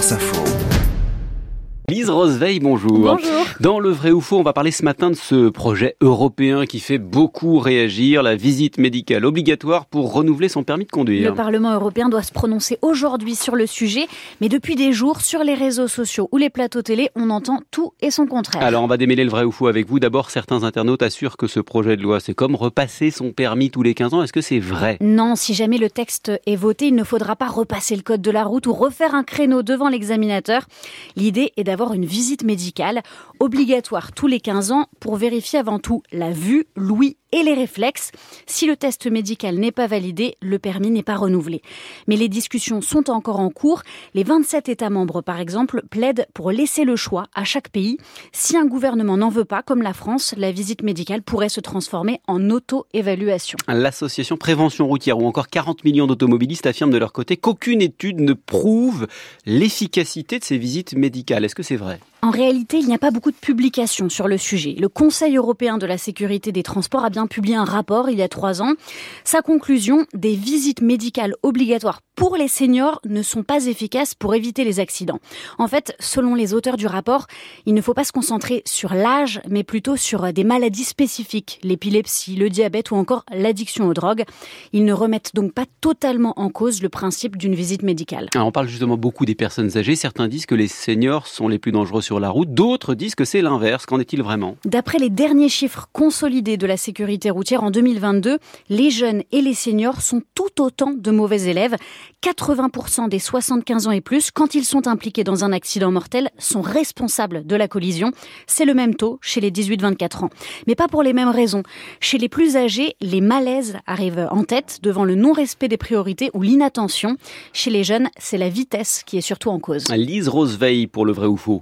France Info. Lise Roseveil, bonjour. Bonjour. Dans le vrai ou faux, on va parler ce matin de ce projet européen qui fait beaucoup réagir, la visite médicale obligatoire pour renouveler son permis de conduire. Le Parlement européen doit se prononcer aujourd'hui sur le sujet, mais depuis des jours, sur les réseaux sociaux ou les plateaux télé, on entend tout et son contraire. Alors, on va démêler le vrai ou faux avec vous. D'abord, certains internautes assurent que ce projet de loi, c'est comme repasser son permis tous les 15 ans. Est-ce que c'est vrai? Non, si jamais le texte est voté, il ne faudra pas repasser le code de la route ou refaire un créneau devant l'examinateur. L'idée est d'avoir une visite médicale obligatoire tous les 15 ans pour vérifier avant tout la vue, l'ouïe et les réflexes. Si le test médical n'est pas validé, le permis n'est pas renouvelé. Mais les discussions sont encore en cours. Les 27 États membres, par exemple, plaident pour laisser le choix à chaque pays. Si un gouvernement n'en veut pas, comme la France, la visite médicale pourrait se transformer en auto-évaluation. L'association Prévention routière ou encore 40 millions d'automobilistes affirment de leur côté qu'aucune étude ne prouve l'efficacité de ces visites médicales. Est-ce que c'est vrai? En réalité, il n'y a pas beaucoup de publications sur le sujet. Le Conseil européen de la sécurité des transports a bien publié un rapport il y a trois ans. Sa conclusion, des visites médicales obligatoires pour les seniors ne sont pas efficaces pour éviter les accidents. En fait, selon les auteurs du rapport, il ne faut pas se concentrer sur l'âge, mais plutôt sur des maladies spécifiques, l'épilepsie, le diabète ou encore l'addiction aux drogues. Ils ne remettent donc pas totalement en cause le principe d'une visite médicale. Alors on parle justement beaucoup des personnes âgées. Certains disent que les seniors sont les plus dangereux sur la route. D'autres disent que c'est l'inverse. Qu'en est-il vraiment? D'après les derniers chiffres consolidés de la sécurité routière en 2022, les jeunes et les seniors sont tout autant de mauvais élèves. 80% des 75 ans et plus, quand ils sont impliqués dans un accident mortel, sont responsables de la collision. C'est le même taux chez les 18-24 ans. Mais pas pour les mêmes raisons. Chez les plus âgés, les malaises arrivent en tête devant le non-respect des priorités ou l'inattention. Chez les jeunes, c'est la vitesse qui est surtout en cause. Lise Roseveil pour le vrai ou faux.